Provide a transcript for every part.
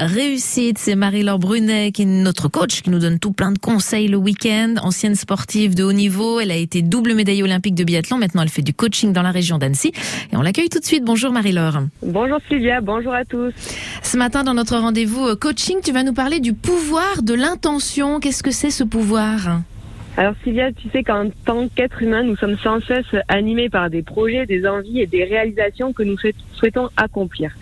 réussite. C'est Marie-Laure Brunet qui est notre coach, qui nous donne tout plein de conseils le week-end. Ancienne sportive de haut niveau, elle a été double médaille olympique de biathlon. Maintenant, elle fait du coaching dans la région d'Annecy. Et on l'accueille tout de suite. Bonjour Marie-Laure. Bonjour Sylvia, bonjour à tous. Ce matin, dans notre rendez-vous euh, coaching, tu vas nous parler du pouvoir de l'intention. Qu'est-ce que c'est ce pouvoir? Alors Sylvia, tu sais qu'en tant qu'être humain, nous sommes sans cesse animés par des projets, des envies et des réalisations que nous souhaitons accomplir.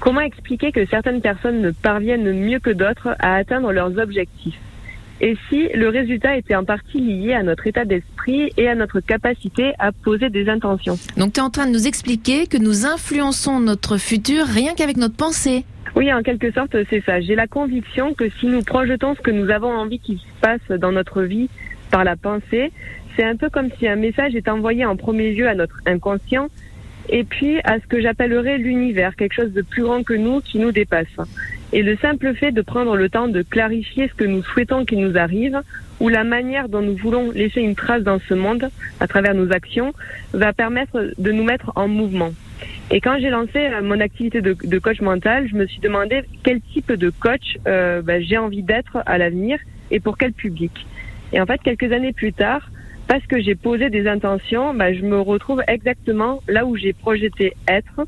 Comment expliquer que certaines personnes ne parviennent mieux que d'autres à atteindre leurs objectifs? Et si le résultat était en partie lié à notre état d'esprit et à notre capacité à poser des intentions? Donc tu es en train de nous expliquer que nous influençons notre futur rien qu'avec notre pensée. Oui, en quelque sorte, c'est ça. J'ai la conviction que si nous projetons ce que nous avons envie qu'il se passe dans notre vie par la pensée, c'est un peu comme si un message est envoyé en premier lieu à notre inconscient et puis à ce que j'appellerais l'univers, quelque chose de plus grand que nous, qui nous dépasse. Et le simple fait de prendre le temps de clarifier ce que nous souhaitons qu'il nous arrive, ou la manière dont nous voulons laisser une trace dans ce monde à travers nos actions, va permettre de nous mettre en mouvement. Et quand j'ai lancé euh, mon activité de, coach mental, je me suis demandé quel type de coach euh, bah, j'ai envie d'être à l'avenir et pour quel public. Et en fait, quelques années plus tard, parce que j'ai posé des intentions, bah, je me retrouve exactement là où j'ai projeté être.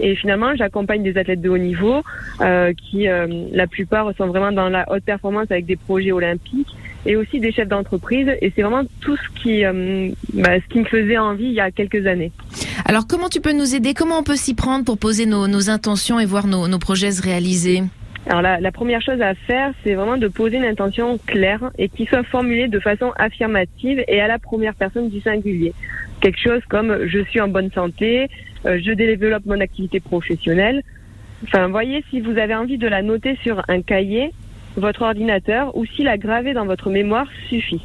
Et finalement, j'accompagne des athlètes de haut niveau euh, qui, euh, la plupart, sont vraiment dans la haute performance avec des projets olympiques et aussi des chefs d'entreprise. Et c'est vraiment tout ce qui, euh, bah, ce qui me faisait envie il y a quelques années. Alors, comment tu peux nous aider? Comment on peut s'y prendre pour poser nos, intentions et voir nos projets se réaliser? Alors la, la, première chose à faire, c'est vraiment de poser une intention claire et qui soit formulée de façon affirmative et à la première personne du singulier. Quelque chose comme je suis en bonne santé, euh, je développe mon activité professionnelle. Enfin, voyez si vous avez envie de la noter sur un cahier, votre ordinateur ou si la graver dans votre mémoire suffit.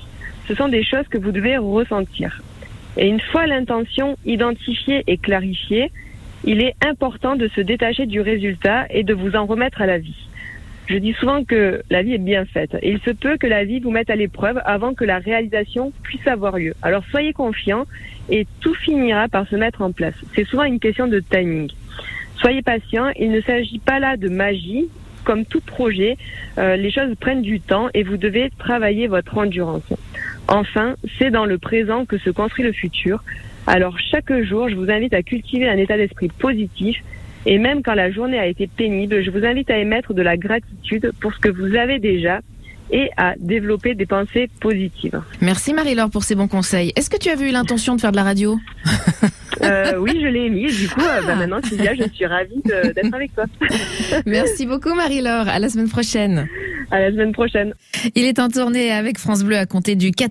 Ce sont des choses que vous devez ressentir. Et une fois l'intention identifiée et clarifiée, il est important de se détacher du résultat et de vous en remettre à la vie. Je dis souvent que la vie est bien faite il se peut que la vie vous mette à l'épreuve avant que la réalisation puisse avoir lieu. Alors soyez confiants et tout finira par se mettre en place. C'est souvent une question de timing. Soyez patient, il ne s'agit pas là de magie. Comme tout projet, euh, les choses prennent du temps et vous devez travailler votre endurance. Enfin, c'est dans le présent que se construit le futur. Alors chaque jour, je vous invite à cultiver un état d'esprit positif et même quand la journée a été pénible, je vous invite à émettre de la gratitude pour ce que vous avez déjà et à développer des pensées positives. Merci Marie-Laure pour ces bons conseils. Est-ce que tu avais eu l'intention de faire de la radio euh, Oui, je l'ai émis. Du coup, euh, bah, maintenant, Sylvia, je suis ravie d'être avec toi. Merci beaucoup Marie-Laure. À la semaine prochaine. À la semaine prochaine. Il est en tournée avec France Bleu à compter du 4